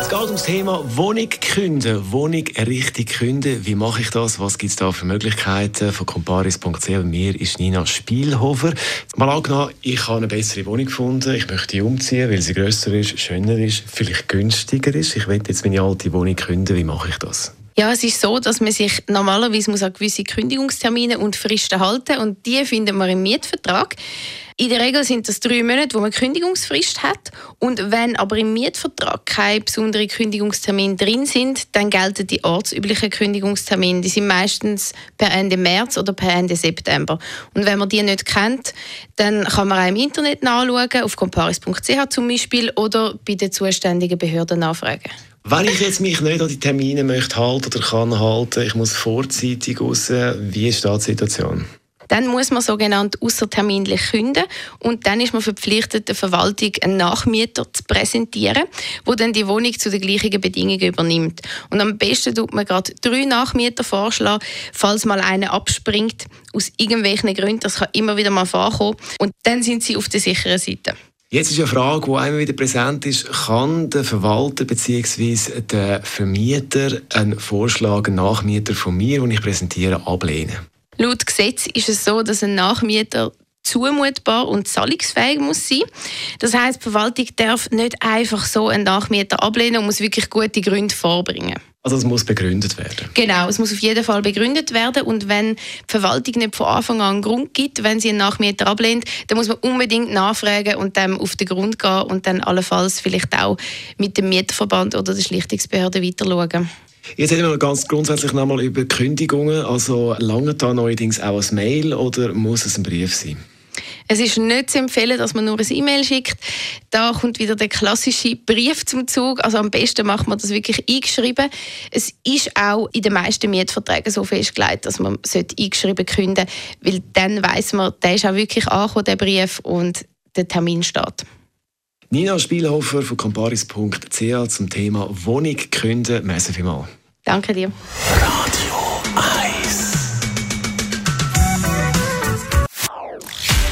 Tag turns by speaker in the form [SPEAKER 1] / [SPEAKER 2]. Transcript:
[SPEAKER 1] es geht ums Thema Wohnung künden, Wohnung richtig künden. Wie mache ich das? Was gibt es da für Möglichkeiten? Von comparis.ch mir ist Nina Spielhofer. Mal angenommen, ich habe eine bessere Wohnung gefunden, ich möchte die umziehen, weil sie grösser ist, schöner ist, vielleicht günstiger ist. Ich will jetzt meine alte Wohnung künden. Wie mache ich das?
[SPEAKER 2] Ja, es ist so, dass man sich normalerweise muss an gewisse Kündigungstermine und Fristen halten und die finden wir im Mietvertrag. In der Regel sind das drei Monate, wo man Kündigungsfrist hat. Und wenn aber im Mietvertrag keine besonderen Kündigungstermine drin sind, dann gelten die ortsüblichen Kündigungstermine. Die sind meistens per Ende März oder per Ende September. Und wenn man die nicht kennt, dann kann man auch im Internet nachschauen, auf comparis.ch zum Beispiel, oder bei den zuständigen Behörden nachfragen.
[SPEAKER 1] Wenn ich jetzt mich nicht an die Termine möchte halten oder kann halten, ich muss vorzeitig raus, wie ist da die Situation?
[SPEAKER 2] Dann muss man sogenannt außerterminlich künden und dann ist man verpflichtet, der Verwaltung einen Nachmieter zu präsentieren, wo dann die Wohnung zu den gleichen Bedingungen übernimmt. Und am besten tut man gerade drei Nachmieter vorschlagen, falls mal einer abspringt aus irgendwelchen Gründen. Das kann immer wieder mal vorkommen und dann sind sie auf der sicheren Seite.
[SPEAKER 1] Jetzt ist eine Frage, die immer wieder präsent ist. Kann der Verwalter bzw. der Vermieter einen Vorschlag, einen Nachmieter von mir, den ich präsentiere, ablehnen?
[SPEAKER 2] Laut Gesetz ist es so, dass ein Nachmieter zumutbar und zahlungsfähig muss sein. Das heißt, die Verwaltung darf nicht einfach so einen Nachmieter ablehnen und muss wirklich gute Gründe vorbringen.
[SPEAKER 1] Also es muss begründet werden.
[SPEAKER 2] Genau, es muss auf jeden Fall begründet werden und wenn die Verwaltung nicht von Anfang an einen Grund gibt, wenn sie einen Nachmieter ablehnt, dann muss man unbedingt nachfragen und dem auf den Grund gehen und dann allenfalls vielleicht auch mit dem Mieterverband oder der Schlichtungsbehörde weiter schauen.
[SPEAKER 1] Jetzt reden wir ganz grundsätzlich nochmal über Kündigungen. Also lange da neuerdings auch ein Mail oder muss es ein Brief sein?
[SPEAKER 2] Es ist nicht zu empfehlen, dass man nur ein E-Mail schickt. Da kommt wieder der klassische Brief zum Zug. Also am besten macht man das wirklich eingeschrieben. Es ist auch in den meisten Mietverträgen so festgelegt, dass man eingeschrieben künden weil dann weiß man, der ist auch wirklich angekommen, der Brief, und der Termin steht.
[SPEAKER 1] Nina Spielhofer von comparis.ch zum Thema Wohnung künden. Merci vielmals.
[SPEAKER 2] Danke dir.
[SPEAKER 3] Radio 1